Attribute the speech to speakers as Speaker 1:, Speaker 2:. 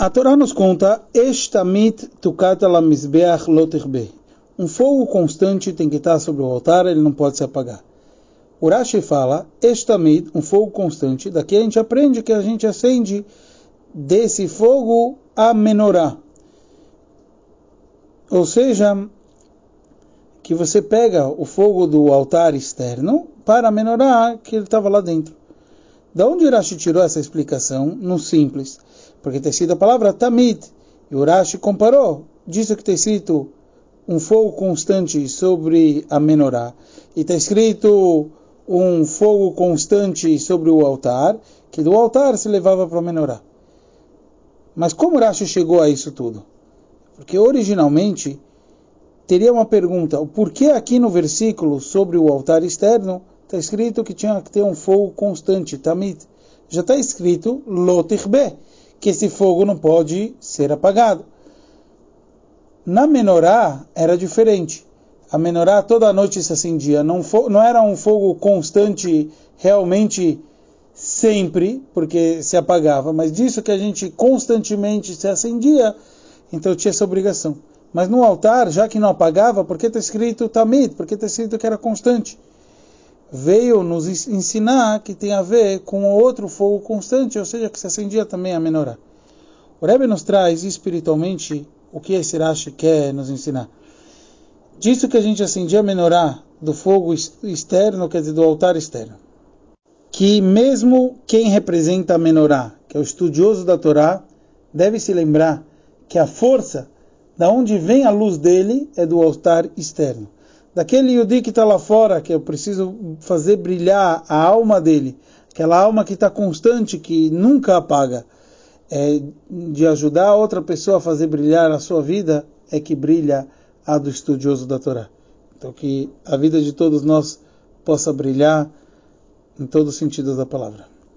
Speaker 1: A Torá nos conta, Eshtamit tukata la mizbeach lotirbe. Um fogo constante tem que estar sobre o altar, ele não pode se apagar. Urashi fala, Eshtamit, um fogo constante, daqui a gente aprende que a gente acende desse fogo a menorá. Ou seja, que você pega o fogo do altar externo para a menorá que ele estava lá dentro. Da onde Urashi tirou essa explicação? No simples porque tem sido a palavra tamid. E o Rashi comparou, disse que tem escrito um fogo constante sobre a menorá, e está escrito um fogo constante sobre o altar, que do altar se levava para a menorá. Mas como Rashi chegou a isso tudo? Porque originalmente teria uma pergunta, o porquê aqui no versículo sobre o altar externo está escrito que tinha que ter um fogo constante, tamid. Já está escrito lotirbe, que esse fogo não pode ser apagado. Na menorá era diferente. A menorá toda noite se acendia. Não, não era um fogo constante realmente sempre, porque se apagava, mas disso que a gente constantemente se acendia, então tinha essa obrigação. Mas no altar, já que não apagava, porque está escrito tamid, porque está escrito que era constante veio nos ensinar que tem a ver com outro fogo constante, ou seja, que se acendia também a menorá. O Rebbe nos traz espiritualmente o que esse Rashi quer nos ensinar. Disso que a gente acendia a menorá do fogo externo, quer dizer, do altar externo. Que mesmo quem representa a menorá, que é o estudioso da Torá, deve se lembrar que a força da onde vem a luz dele é do altar externo daquele Yudi que está lá fora, que eu preciso fazer brilhar a alma dele, aquela alma que está constante, que nunca apaga, é, de ajudar outra pessoa a fazer brilhar a sua vida, é que brilha a do estudioso da Torá. Então que a vida de todos nós possa brilhar em todos os sentidos da palavra.